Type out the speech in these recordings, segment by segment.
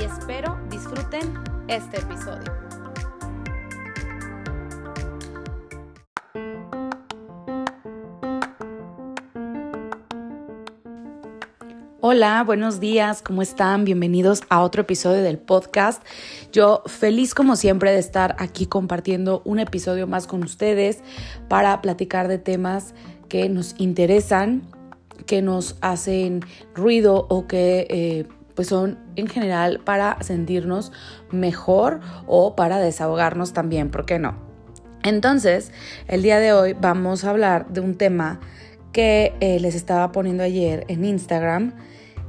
y espero disfruten este episodio. Hola, buenos días, ¿cómo están? Bienvenidos a otro episodio del podcast. Yo feliz como siempre de estar aquí compartiendo un episodio más con ustedes para platicar de temas que nos interesan, que nos hacen ruido o que... Eh, pues son en general para sentirnos mejor o para desahogarnos también, ¿por qué no? Entonces, el día de hoy vamos a hablar de un tema que eh, les estaba poniendo ayer en Instagram,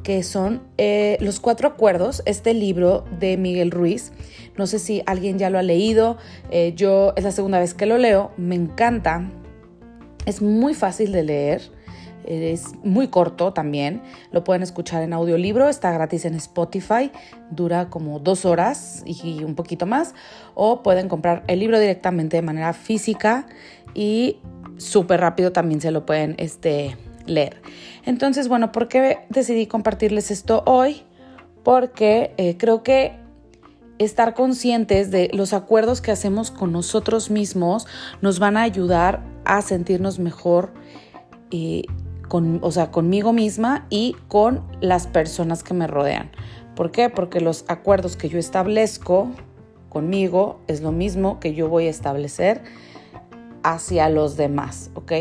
que son eh, los cuatro acuerdos, este libro de Miguel Ruiz. No sé si alguien ya lo ha leído, eh, yo es la segunda vez que lo leo, me encanta, es muy fácil de leer. Es muy corto también, lo pueden escuchar en audiolibro, está gratis en Spotify, dura como dos horas y un poquito más, o pueden comprar el libro directamente de manera física y súper rápido también se lo pueden este, leer. Entonces, bueno, ¿por qué decidí compartirles esto hoy? Porque eh, creo que estar conscientes de los acuerdos que hacemos con nosotros mismos nos van a ayudar a sentirnos mejor y o sea, conmigo misma y con las personas que me rodean. ¿Por qué? Porque los acuerdos que yo establezco conmigo es lo mismo que yo voy a establecer hacia los demás, ¿ok?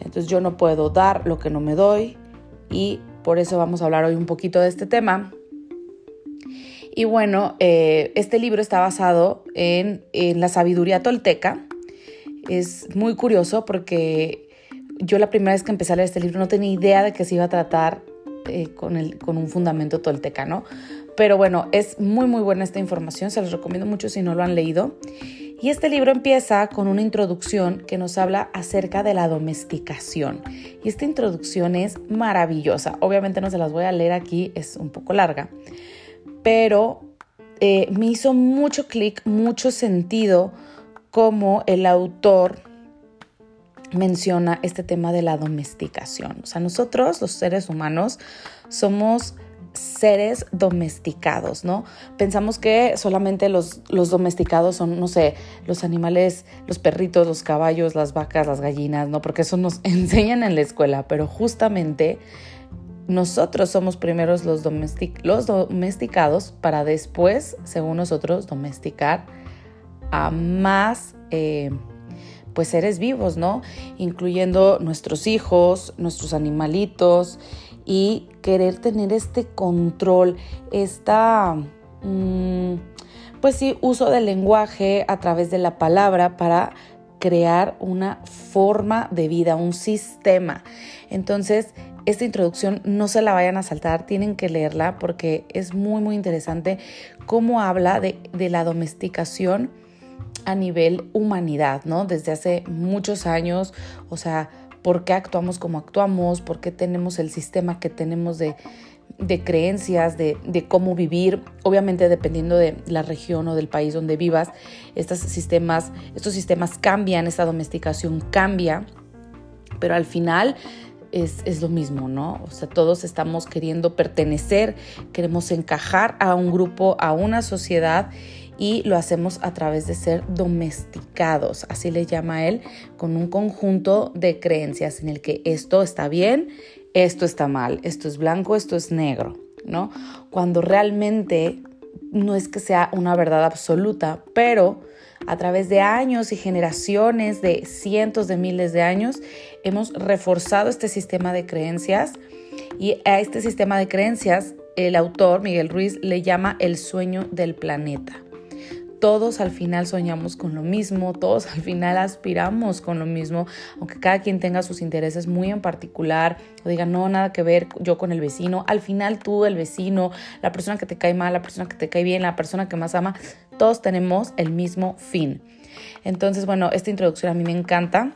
Entonces yo no puedo dar lo que no me doy y por eso vamos a hablar hoy un poquito de este tema. Y bueno, eh, este libro está basado en, en la sabiduría tolteca. Es muy curioso porque yo la primera vez que empecé a leer este libro no tenía idea de que se iba a tratar eh, con, el, con un fundamento tolteca, Pero bueno, es muy muy buena esta información, se los recomiendo mucho si no lo han leído. Y este libro empieza con una introducción que nos habla acerca de la domesticación. Y esta introducción es maravillosa. Obviamente no se las voy a leer aquí, es un poco larga. Pero eh, me hizo mucho clic, mucho sentido como el autor menciona este tema de la domesticación. O sea, nosotros, los seres humanos, somos seres domesticados, ¿no? Pensamos que solamente los, los, domesticados son, no sé, los animales, los perritos, los caballos, las vacas, las gallinas, ¿no? Porque eso nos enseñan en la escuela, pero justamente nosotros somos primeros los, los domesticados para después, según nosotros, domesticar a más... Eh, pues seres vivos, ¿no? Incluyendo nuestros hijos, nuestros animalitos y querer tener este control, esta, mm, pues sí, uso del lenguaje a través de la palabra para crear una forma de vida, un sistema. Entonces, esta introducción no se la vayan a saltar, tienen que leerla porque es muy, muy interesante cómo habla de, de la domesticación a nivel humanidad, ¿no? Desde hace muchos años, o sea, por qué actuamos como actuamos, por qué tenemos el sistema que tenemos de, creencias, de, cómo vivir, obviamente dependiendo de la región o del país donde vivas, estos sistemas, estos sistemas cambian, esta domesticación cambia, pero al final es, es, lo mismo, ¿no? O sea, todos estamos queriendo pertenecer, queremos encajar a un grupo, a una sociedad y lo hacemos a través de ser domesticados, así le llama él, con un conjunto de creencias en el que esto está bien, esto está mal, esto es blanco, esto es negro, ¿no? Cuando realmente no es que sea una verdad absoluta, pero a través de años y generaciones, de cientos de miles de años, hemos reforzado este sistema de creencias y a este sistema de creencias el autor Miguel Ruiz le llama el sueño del planeta todos al final soñamos con lo mismo, todos al final aspiramos con lo mismo, aunque cada quien tenga sus intereses muy en particular o diga, no, nada que ver yo con el vecino, al final tú, el vecino, la persona que te cae mal, la persona que te cae bien, la persona que más ama, todos tenemos el mismo fin. Entonces, bueno, esta introducción a mí me encanta.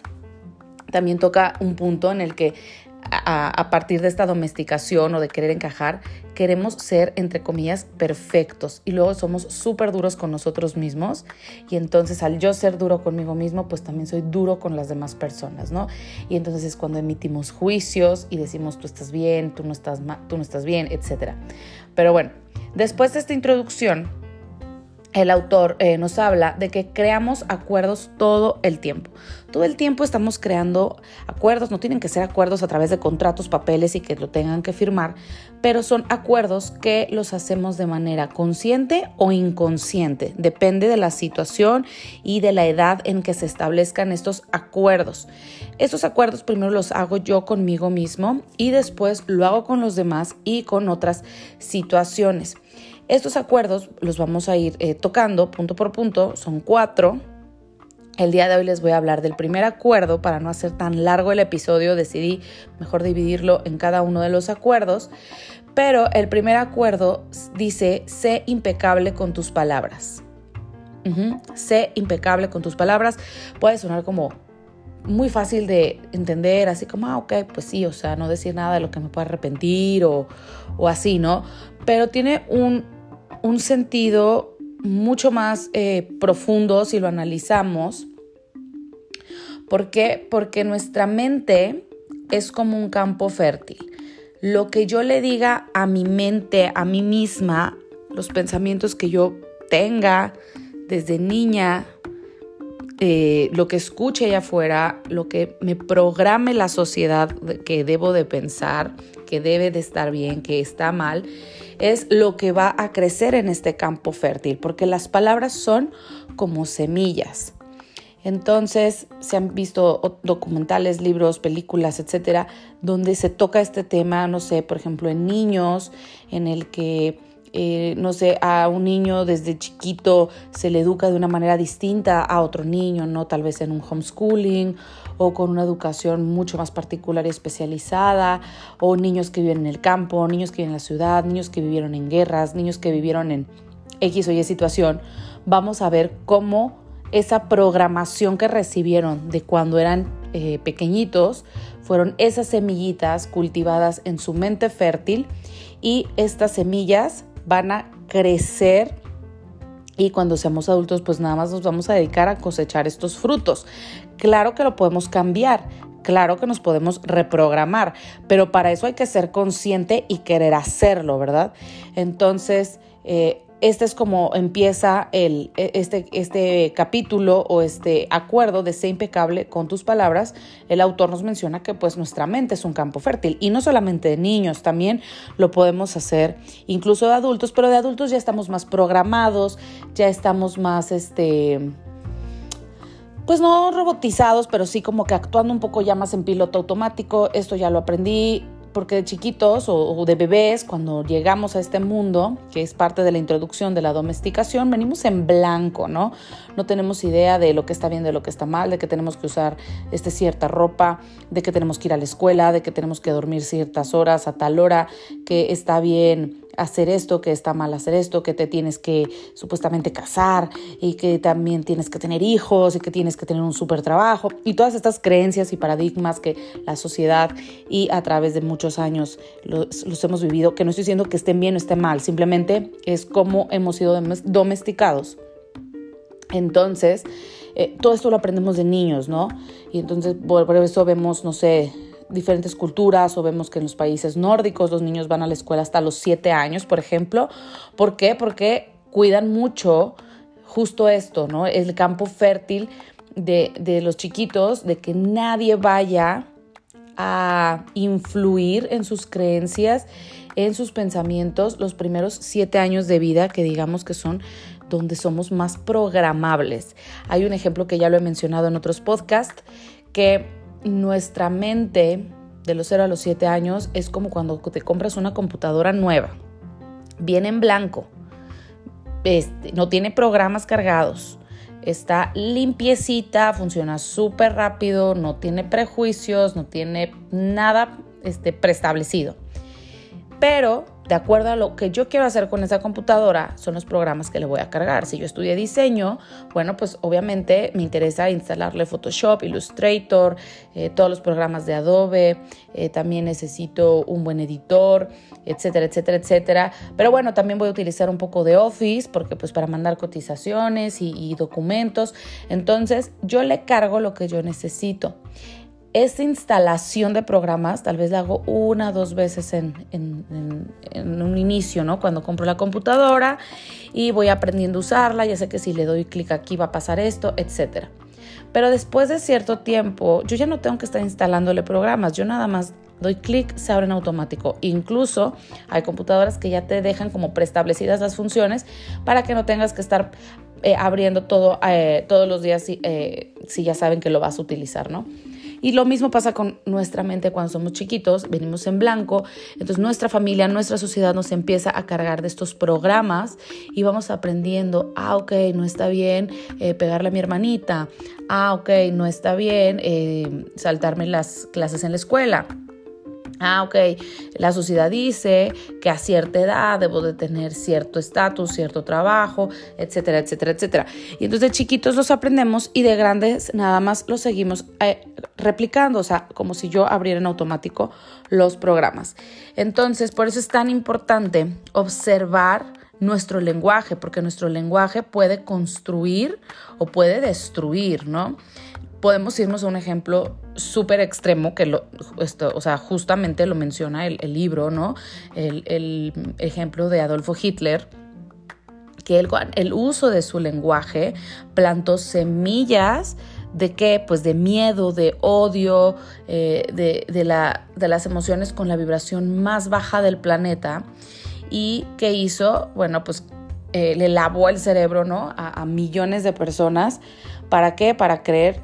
También toca un punto en el que a, partir de esta domesticación o de querer encajar, queremos ser, entre comillas, perfectos y luego somos súper duros con nosotros mismos y entonces al yo ser duro conmigo mismo, pues también soy duro con las demás personas, ¿no? Y entonces es cuando emitimos juicios y decimos tú estás bien, tú no estás, tú no estás bien, etc. Pero bueno, después de esta introducción, el autor eh, nos habla de que creamos acuerdos todo el tiempo. Todo el tiempo estamos creando acuerdos, no tienen que ser acuerdos a través de contratos, papeles y que lo tengan que firmar, pero son acuerdos que los hacemos de manera consciente o inconsciente. Depende de la situación y de la edad en que se establezcan estos acuerdos. Estos acuerdos primero los hago yo conmigo mismo y después lo hago con los demás y con otras situaciones. Estos acuerdos los vamos a ir eh, tocando punto por punto, son cuatro. El día de hoy les voy a hablar del primer acuerdo, para no hacer tan largo el episodio, decidí mejor dividirlo en cada uno de los acuerdos. Pero el primer acuerdo dice, sé impecable con tus palabras. Sé impecable con tus palabras. Puede sonar como muy fácil de entender, así como, ah, ok, pues sí, o sea, no decir nada de lo que me pueda arrepentir o, o así, ¿no? Pero tiene un, un sentido mucho más eh, profundo si lo analizamos. ¿Por qué? Porque nuestra mente es como un campo fértil. Lo que yo le diga a mi mente, a mí misma, los pensamientos que yo tenga desde niña, eh, lo que escuche allá afuera, lo que me programe la sociedad que debo de pensar, que debe de estar bien, que está mal, es lo que va a crecer en este campo fértil, porque las palabras son como semillas. Entonces, se han visto documentales, libros, películas, etcétera, donde se toca este tema, no sé, por ejemplo, en niños, en el que eh, no sé, a un niño desde chiquito se le educa de una manera distinta a otro niño, ¿no? Tal vez en un homeschooling o con una educación mucho más particular y especializada, o niños que viven en el campo, niños que viven en la ciudad, niños que vivieron en guerras, niños que vivieron en X o Y situación. Vamos a ver cómo esa programación que recibieron de cuando eran eh, pequeñitos fueron esas semillitas cultivadas en su mente fértil y estas semillas van a crecer y cuando seamos adultos pues nada más nos vamos a dedicar a cosechar estos frutos. Claro que lo podemos cambiar, claro que nos podemos reprogramar, pero para eso hay que ser consciente y querer hacerlo, ¿verdad? Entonces, eh, este es como empieza el, e, este, este capítulo o este acuerdo de ser impecable con tus palabras. El autor nos menciona que pues nuestra mente es un campo fértil y no solamente de niños, también lo podemos hacer incluso de adultos, pero de adultos ya estamos más programados, ya estamos más, este, pues no robotizados, pero sí como que actuando un poco ya más en piloto automático. Esto ya lo aprendí porque de chiquitos o, de bebés, cuando llegamos a este mundo, que es parte de la introducción de la domesticación, venimos en blanco, ¿no? No tenemos idea de lo que está bien, de lo que está mal, de que tenemos que usar este, cierta ropa, de que tenemos que ir a la escuela, de que tenemos que dormir ciertas horas a tal hora, que está bien hacer esto, que está mal hacer esto, que te tienes que supuestamente casar y que también tienes que tener hijos y que tienes que tener un súper trabajo y todas estas creencias y paradigmas que la sociedad y a través de muchos años los, hemos vivido, que no estoy diciendo que estén bien o estén mal, simplemente es como hemos sido domesticados. Entonces, eh, todo esto lo aprendemos de niños, ¿no? Y entonces por eso vemos, no sé, diferentes culturas o vemos que en los países nórdicos los niños van a la escuela hasta los siete años, por ejemplo. ¿Por qué? Porque cuidan mucho justo esto, ¿no? El campo fértil de, de los chiquitos, de que nadie vaya a influir en sus creencias, en sus pensamientos los primeros siete años de vida, que digamos que son donde somos más programables. Hay un ejemplo que ya lo he mencionado en otros podcasts, que nuestra mente de los 0 a los 7 años es como cuando te compras una computadora nueva. Viene en blanco. este, no tiene programas cargados. Está limpiecita, funciona súper rápido, no tiene prejuicios, no tiene nada este, preestablecido. Pero de acuerdo a lo que yo quiero hacer con esa computadora, son los programas que le voy a cargar. Si yo estudié diseño, bueno, pues obviamente me interesa instalarle Photoshop, Illustrator, eh, todos los programas de Adobe, eh, también necesito un buen editor, etcétera, etcétera, etcétera. Pero bueno, también voy a utilizar un poco de Office porque pues para mandar cotizaciones y, y documentos. Entonces yo le cargo lo que yo necesito. Esta instalación de programas tal vez la hago una o dos veces en, un inicio, ¿no? Cuando compro la computadora y voy aprendiendo a usarla, ya sé que si le doy clic aquí va a pasar esto, etc. Pero después de cierto tiempo, yo ya no tengo que estar instalándole programas, yo nada más doy clic, se abren automático. Incluso hay computadoras que ya te dejan como preestablecidas las funciones para que no tengas que estar eh, abriendo todo eh, todos los días eh, si ya saben que lo vas a utilizar, ¿no? Y lo mismo pasa con nuestra mente. Cuando somos chiquitos, venimos en blanco, entonces nuestra familia, nuestra sociedad nos empieza a cargar de estos programas y vamos aprendiendo, ah, ok, no está bien eh, pegarle a mi hermanita, ah, ok, no está bien eh, saltarme las clases en la escuela. Ah, ok, la sociedad dice que a cierta edad debo de tener cierto estatus, cierto trabajo, etcétera, etcétera, etcétera. Y entonces chiquitos los aprendemos y de grandes nada más los seguimos eh, replicando, o sea, como si yo abriera en automático los programas. Entonces, por eso es tan importante observar nuestro lenguaje, porque nuestro lenguaje puede construir o puede destruir, ¿no? Podemos irnos a un ejemplo súper extremo que lo, esto, o sea, justamente lo menciona el, libro, ¿no? El, ejemplo de Adolfo Hitler, que el, uso de su lenguaje plantó semillas de qué? Pues de miedo, de odio, eh, de, de, las emociones con la vibración más baja del planeta. ¿Y qué hizo? Bueno, pues eh, le lavó el cerebro, ¿no? A, millones de personas. ¿Para qué? Para creer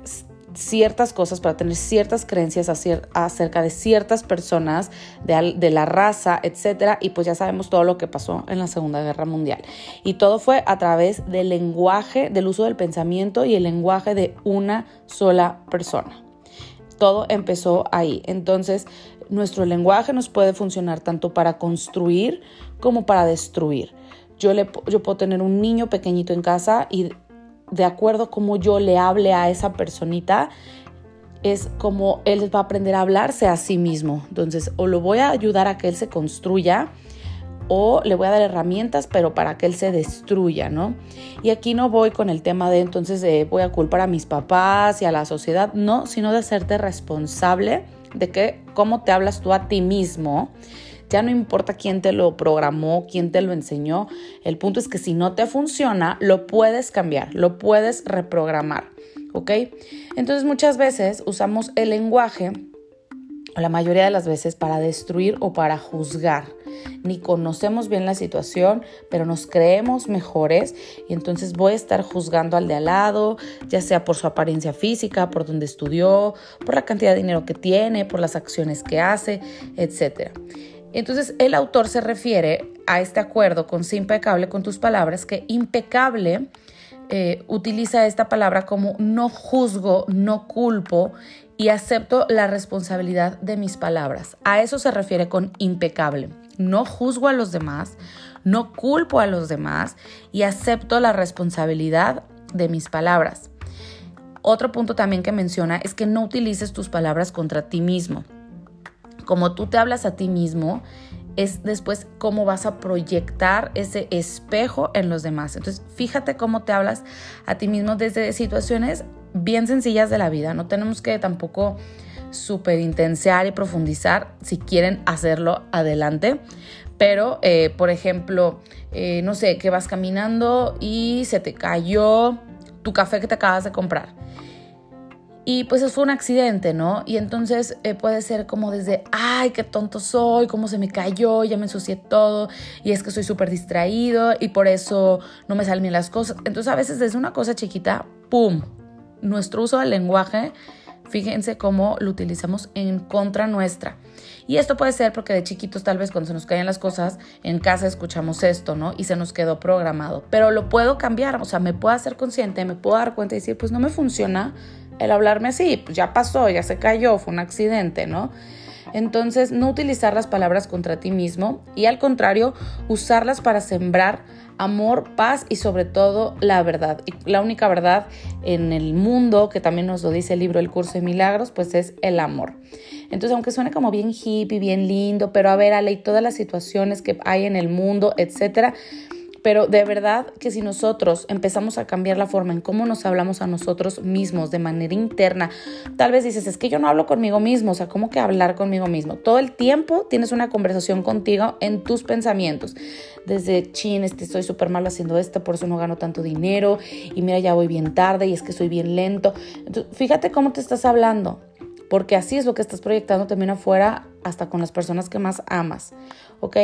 ciertas cosas, para tener ciertas creencias acerca de ciertas personas, de, la raza, etcétera, y pues ya sabemos todo lo que pasó en la Segunda Guerra Mundial. Y todo fue a través del lenguaje, del uso del pensamiento y el lenguaje de una sola persona. Todo empezó ahí. Entonces, nuestro lenguaje nos puede funcionar tanto para construir como para destruir. Yo, le, yo puedo tener un niño pequeñito en casa y de acuerdo como yo le hable a esa personita, es como él va a aprender a hablarse a sí mismo. Entonces, o lo voy a ayudar a que él se construya, o le voy a dar herramientas, pero para que él se destruya, ¿no? Y aquí no voy con el tema de entonces voy a culpar a mis papás y a la sociedad, no, sino de hacerte responsable de que cómo te hablas tú a ti mismo ya no importa quién te lo programó, quién te lo enseñó. El punto es que si no te funciona, lo puedes cambiar, lo puedes reprogramar. ¿Ok? Entonces muchas veces usamos el lenguaje, o la mayoría de las veces, para destruir o para juzgar ni conocemos bien la situación, pero nos creemos mejores y entonces voy a estar juzgando al de al lado, ya sea por su apariencia física, por donde estudió, por la cantidad de dinero que tiene, por las acciones que hace, etc. Entonces el autor se refiere a este acuerdo con ser impecable con tus palabras, que impecable eh, utiliza esta palabra como no juzgo, no culpo y acepto la responsabilidad de mis palabras. A eso se refiere con impecable. No juzgo a los demás, no culpo a los demás y acepto la responsabilidad de mis palabras. Otro punto también que menciona es que no utilices tus palabras contra ti mismo como tú te hablas a ti mismo, es después cómo vas a proyectar ese espejo en los demás. Entonces, fíjate cómo te hablas a ti mismo desde situaciones bien sencillas de la vida. No tenemos que tampoco superintensiar y profundizar si quieren hacerlo adelante. Pero, eh, por ejemplo, eh, no sé, que vas caminando y se te cayó tu café que te acabas de comprar y pues eso fue un accidente, ¿no? Y entonces eh, puede ser como desde, ay, qué tonto soy, cómo se me cayó, ya me ensucié todo, y es que soy súper distraído y por eso no me salen las cosas. Entonces a veces desde una cosa chiquita, ¡pum! Nuestro uso del lenguaje fíjense cómo lo utilizamos en contra nuestra. Y esto puede ser porque de chiquitos tal vez cuando se nos caen las cosas en casa escuchamos esto, ¿no? Y se nos quedó programado. Pero lo puedo cambiar, o sea, me puedo hacer consciente, me puedo dar cuenta y decir, pues no me funciona el hablarme así, pues ya pasó, ya se cayó, fue un accidente, ¿no? Entonces, no utilizar las palabras contra ti mismo y al contrario, usarlas para sembrar amor, paz y sobre todo la verdad. Y la única verdad en el mundo, que también nos lo dice el libro El Curso de Milagros, pues es el amor. Entonces, aunque suene como bien hippie, bien lindo, pero a ver, Ale, y todas las situaciones que hay en el mundo, etcétera, pero de verdad que si nosotros empezamos a cambiar la forma en cómo nos hablamos a nosotros mismos de manera interna, tal vez dices, es que yo no hablo conmigo mismo, o sea, ¿cómo que hablar conmigo mismo? Todo el tiempo tienes una conversación contigo en tus pensamientos. Desde, chin, este, estoy súper mal haciendo esto, por eso no gano tanto dinero, y mira, ya voy bien tarde, y es que soy bien lento. Fíjate cómo te estás hablando porque así es lo que estás proyectando también afuera, hasta con las personas que más amas, ¿ok?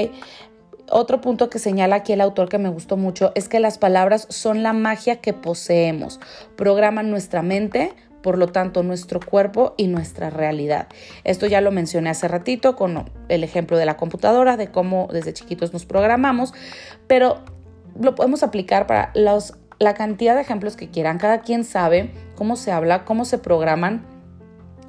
Otro punto que señala aquí el autor que me gustó mucho es que las palabras son la magia que poseemos, programan nuestra mente, por lo tanto nuestro cuerpo y nuestra realidad. Esto ya lo mencioné hace ratito con el ejemplo de la computadora, de cómo desde chiquitos nos programamos, pero lo podemos aplicar para los, la cantidad de ejemplos que quieran. Cada quien sabe cómo se habla, cómo se programan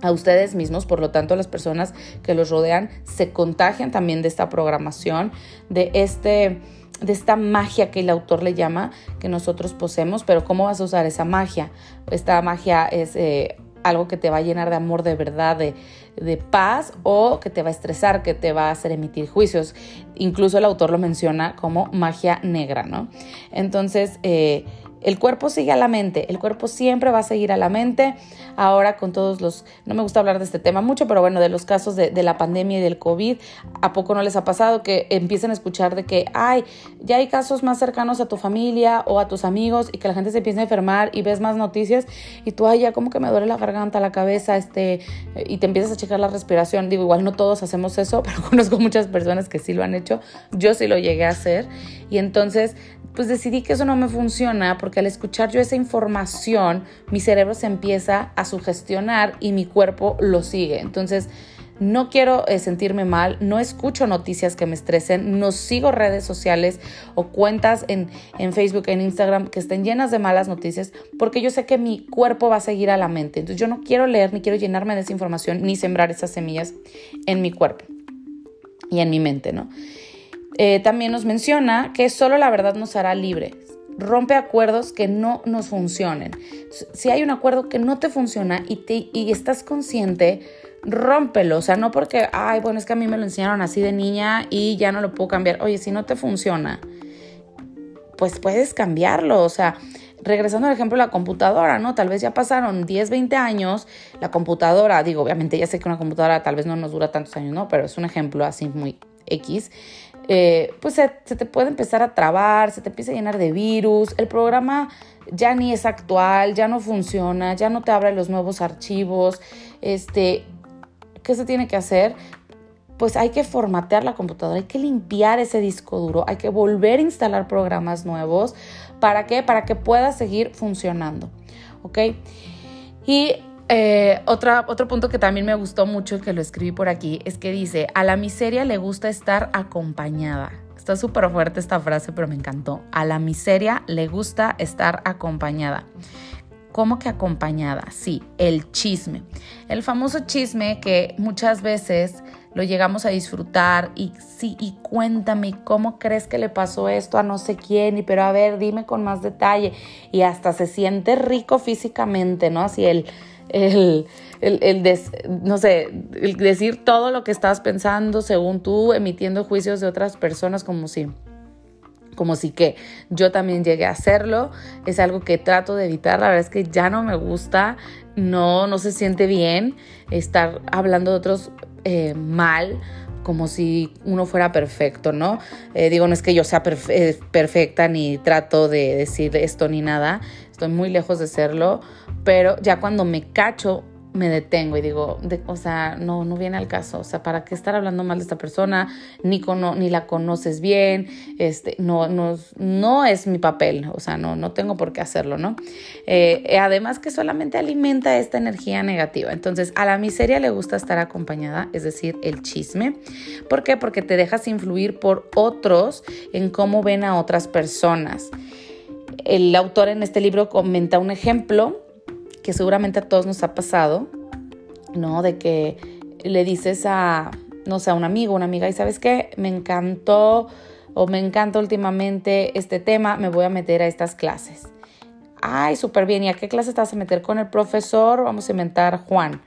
a ustedes mismos, por lo tanto las personas que los rodean se contagian también de esta programación, de este de esta magia que el autor le llama, que nosotros poseemos, pero ¿cómo vas a usar esa magia? Esta magia es eh, algo que te va a llenar de amor de verdad, de, de, paz, o que te va a estresar, que te va a hacer emitir juicios. Incluso el autor lo menciona como magia negra, ¿no? Entonces, eh, el cuerpo sigue a la mente, el cuerpo siempre va a seguir a la mente. Ahora con todos los, no me gusta hablar de este tema mucho, pero bueno, de los casos de, la pandemia y del COVID, ¿a poco no les ha pasado que empiecen a escuchar de que, ay, ya hay casos más cercanos a tu familia o a tus amigos y que la gente se empieza a enfermar y ves más noticias y tú, ay, ya como que me duele la garganta, la cabeza, este, y te empiezas a checar la respiración. Digo, igual no todos hacemos eso, pero conozco muchas personas que sí lo han hecho. Yo sí lo llegué a hacer y entonces pues decidí que eso no me funciona porque al escuchar yo esa información, mi cerebro se empieza a sugestionar y mi cuerpo lo sigue. Entonces, no quiero eh, sentirme mal, no escucho noticias que me estresen, no sigo redes sociales o cuentas en, en, Facebook, en Instagram que estén llenas de malas noticias, porque yo sé que mi cuerpo va a seguir a la mente. Entonces yo no quiero leer, ni quiero llenarme de esa información, ni sembrar esas semillas en mi cuerpo y en mi mente, ¿no? Eh, también nos menciona que solo la verdad nos hará libres. Rompe acuerdos que no nos funcionen. Si hay un acuerdo que no te funciona y, te, y estás consciente, rómpelo. O sea, no porque, ay, bueno, es que a mí me lo enseñaron así de niña y ya no lo puedo cambiar. Oye, si no te funciona, pues puedes cambiarlo. O sea, regresando al ejemplo de la computadora, ¿no? Tal vez ya pasaron 10, 20 años, la computadora, digo, obviamente ya sé que una computadora tal vez no nos dura tantos años, ¿no? Pero es un ejemplo así muy X. Eh, pues se, te puede empezar a trabar, se te empieza a llenar de virus, el programa ya ni es actual, ya no funciona, ya no te abre los nuevos archivos, este, ¿qué se tiene que hacer? Pues hay que formatear la computadora, hay que limpiar ese disco duro, hay que volver a instalar programas nuevos. ¿Para qué? Para que pueda seguir funcionando. ¿Ok? Y eh, otra, otro punto que también me gustó mucho y que lo escribí por aquí es que dice, a la miseria le gusta estar acompañada. Está súper fuerte esta frase, pero me encantó. A la miseria le gusta estar acompañada. ¿Cómo que acompañada? Sí, el chisme. El famoso chisme que muchas veces lo llegamos a disfrutar y sí, y cuéntame cómo crees que le pasó esto a no sé quién, y pero a ver, dime con más detalle. Y hasta se siente rico físicamente, ¿no? Así el el, el, no sé, el decir todo lo que estás pensando según tú, emitiendo juicios de otras personas como si como si que yo también llegué a hacerlo, es algo que trato de evitar, la verdad es que ya no me gusta, no, no se siente bien estar hablando de otros eh, mal, como si uno fuera perfecto, ¿no? Eh, digo, no es que yo sea eh, perfecta ni trato de decir esto ni nada, estoy muy lejos de serlo, pero ya cuando me cacho me detengo y digo, o sea, no, no viene al caso, o sea, ¿para qué estar hablando mal de esta persona? Ni, ni la conoces bien, este, no, no, no es mi papel, o sea, no, no tengo por qué hacerlo, ¿no? Eh, además que solamente alimenta esta energía negativa. Entonces, a la miseria le gusta estar acompañada, es decir, el chisme. ¿Por qué? Porque te dejas influir por otros en cómo ven a otras personas. El autor en este libro comenta un ejemplo que seguramente a todos nos ha pasado, ¿no? De que le dices a, no sé, a un amigo, una amiga, y sabes qué, me encantó o me encanta últimamente este tema, me voy a meter a estas clases. Ay, súper bien, ¿y a qué clase estás a meter con el profesor? Vamos a inventar Juan.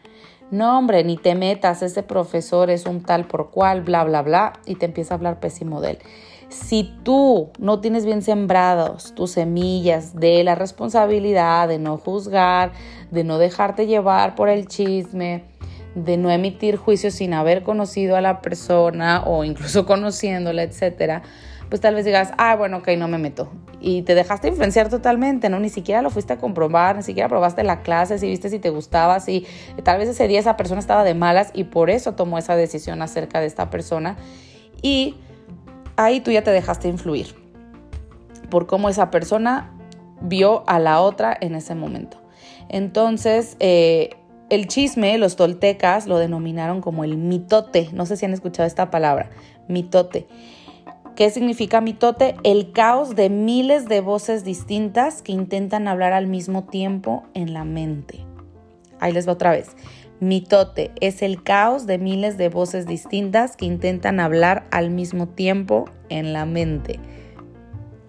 No, hombre, ni te metas, ese profesor es un tal por cual, bla, bla, bla, y te empieza a hablar pésimo de él. Si tú no tienes bien sembrados tus semillas de la responsabilidad, de no juzgar, de no dejarte llevar por el chisme, de no emitir juicios sin haber conocido a la persona o incluso conociéndola, etcétera, pues tal vez digas, ah, bueno, ok, no me meto. Y te dejaste influenciar totalmente, ¿no? Ni siquiera lo fuiste a comprobar, ni siquiera probaste la clase, si viste si te gustaba, si tal vez ese día esa persona estaba de malas y por eso tomó esa decisión acerca de esta persona. Y ahí tú ya te dejaste influir por cómo esa persona vio a la otra en ese momento. Entonces, eh, el chisme, los toltecas lo denominaron como el mitote. No sé si han escuchado esta palabra, mitote. ¿Qué significa mitote? El caos de miles de voces distintas que intentan hablar al mismo tiempo en la mente. Ahí les va otra vez. Mitote es el caos de miles de voces distintas que intentan hablar al mismo tiempo en la mente.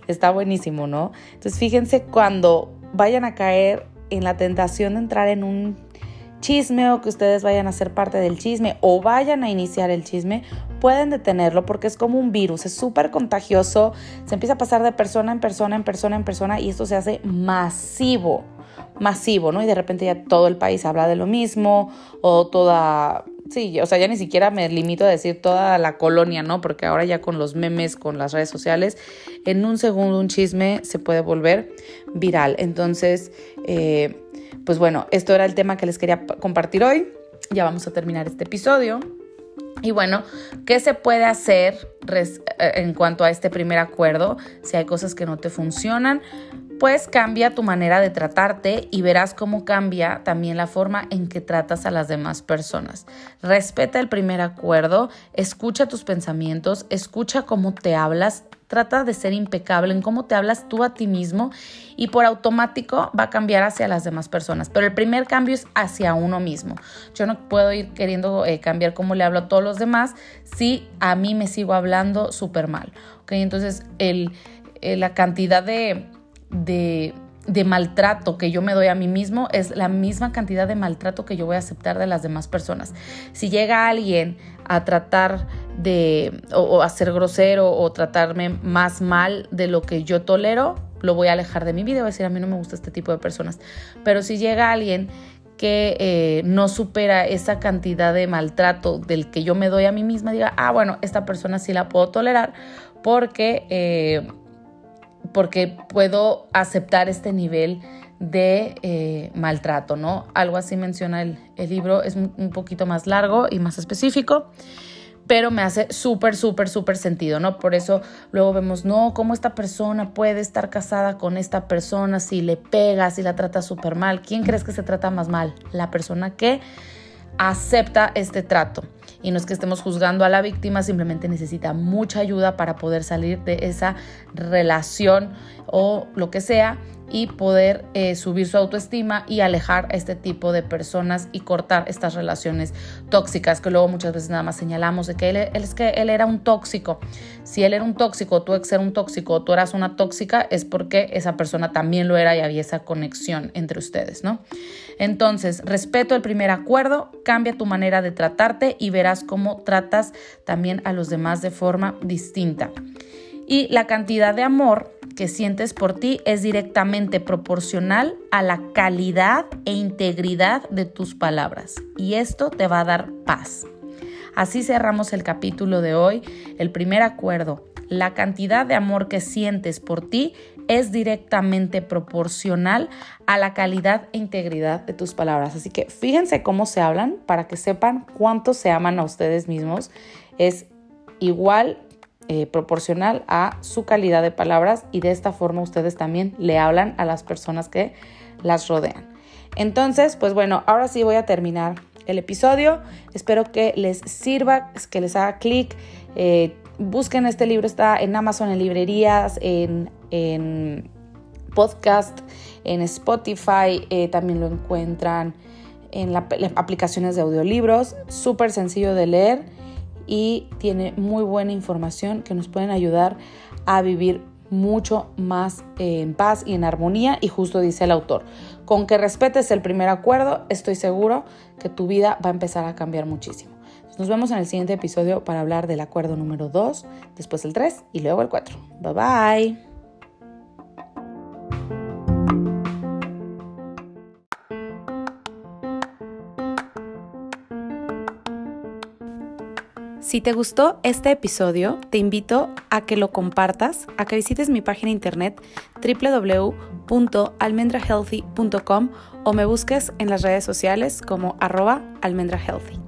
Está buenísimo, ¿no? Entonces fíjense cuando vayan a caer en la tentación de entrar en un chisme o que ustedes vayan a ser parte del chisme o vayan a iniciar el chisme, pueden detenerlo porque es como un virus, es súper contagioso, se empieza a pasar de persona en persona, en persona, en persona y esto se hace masivo masivo, ¿no? Y de repente ya todo el país habla de lo mismo o toda, sí, o sea, ya ni siquiera me limito a decir toda la colonia, ¿no? Porque ahora ya con los memes, con las redes sociales, en un segundo un chisme se puede volver viral. Entonces, eh, pues bueno, esto era el tema que les quería compartir hoy. Ya vamos a terminar este episodio. Y bueno, ¿qué se puede hacer eh, en cuanto a este primer acuerdo? Si hay cosas que no te funcionan, pues cambia tu manera de tratarte y verás cómo cambia también la forma en que tratas a las demás personas. Respeta el primer acuerdo, escucha tus pensamientos, escucha cómo te hablas, trata de ser impecable en cómo te hablas tú a ti mismo y por automático va a cambiar hacia las demás personas. Pero el primer cambio es hacia uno mismo. Yo no puedo ir queriendo eh, cambiar cómo le hablo a todos los demás si a mí me sigo hablando súper mal. Entonces, el, eh, la cantidad de de, maltrato que yo me doy a mí mismo es la misma cantidad de maltrato que yo voy a aceptar de las demás personas. Si llega alguien a tratar de o, a ser grosero o tratarme más mal de lo que yo tolero, lo voy a alejar de mi vida. Voy a decir, a mí no me gusta este tipo de personas. Pero si llega alguien que eh, no supera esa cantidad de maltrato del que yo me doy a mí misma, diga, ah, bueno, esta persona sí la puedo tolerar porque... Eh, porque puedo aceptar este nivel de eh, maltrato, ¿no? Algo así menciona el, libro, es un, poquito más largo y más específico, pero me hace súper, súper, súper sentido, ¿no? Por eso luego vemos, no, ¿cómo esta persona puede estar casada con esta persona si le pega, si la trata súper mal? ¿Quién crees que se trata más mal? La persona que acepta este trato. Y no es que estemos juzgando a la víctima, simplemente necesita mucha ayuda para poder salir de esa relación o lo que sea y poder eh, subir su autoestima y alejar a este tipo de personas y cortar estas relaciones tóxicas que luego muchas veces nada más señalamos de que él, es que él era un tóxico. Si él era un tóxico, tú eres un tóxico, tú eras una tóxica, es porque esa persona también lo era y había esa conexión entre ustedes, ¿no? Entonces, respeto el primer acuerdo, cambia tu manera de tratarte y verás cómo tratas también a los demás de forma distinta. Y la cantidad de amor que sientes por ti es directamente proporcional a la calidad e integridad de tus palabras. Y esto te va a dar paz. Así cerramos el capítulo de hoy. El primer acuerdo, la cantidad de amor que sientes por ti es directamente proporcional a la calidad e integridad de tus palabras. Así que fíjense cómo se hablan para que sepan cuánto se aman a ustedes mismos. Es igual eh, proporcional a su calidad de palabras y de esta forma ustedes también le hablan a las personas que las rodean. Entonces, pues bueno, ahora sí voy a terminar el episodio. Espero que les sirva, que les haga clic. Eh, busquen este libro, está en Amazon, en librerías, en, podcast, en Spotify, eh, también lo encuentran en, las aplicaciones de audiolibros. Súper sencillo de leer y tiene muy buena información que nos pueden ayudar a vivir mucho más en paz y en armonía y justo dice el autor, con que respetes el primer acuerdo, estoy seguro que tu vida va a empezar a cambiar muchísimo. Nos vemos en el siguiente episodio para hablar del acuerdo número 2, después el 3 y luego el 4. Bye bye. Si te gustó este episodio, te invito a que lo compartas, a que visites mi página internet www.almendrahealthy.com o me busques en las redes sociales como arroba almendrahealthy.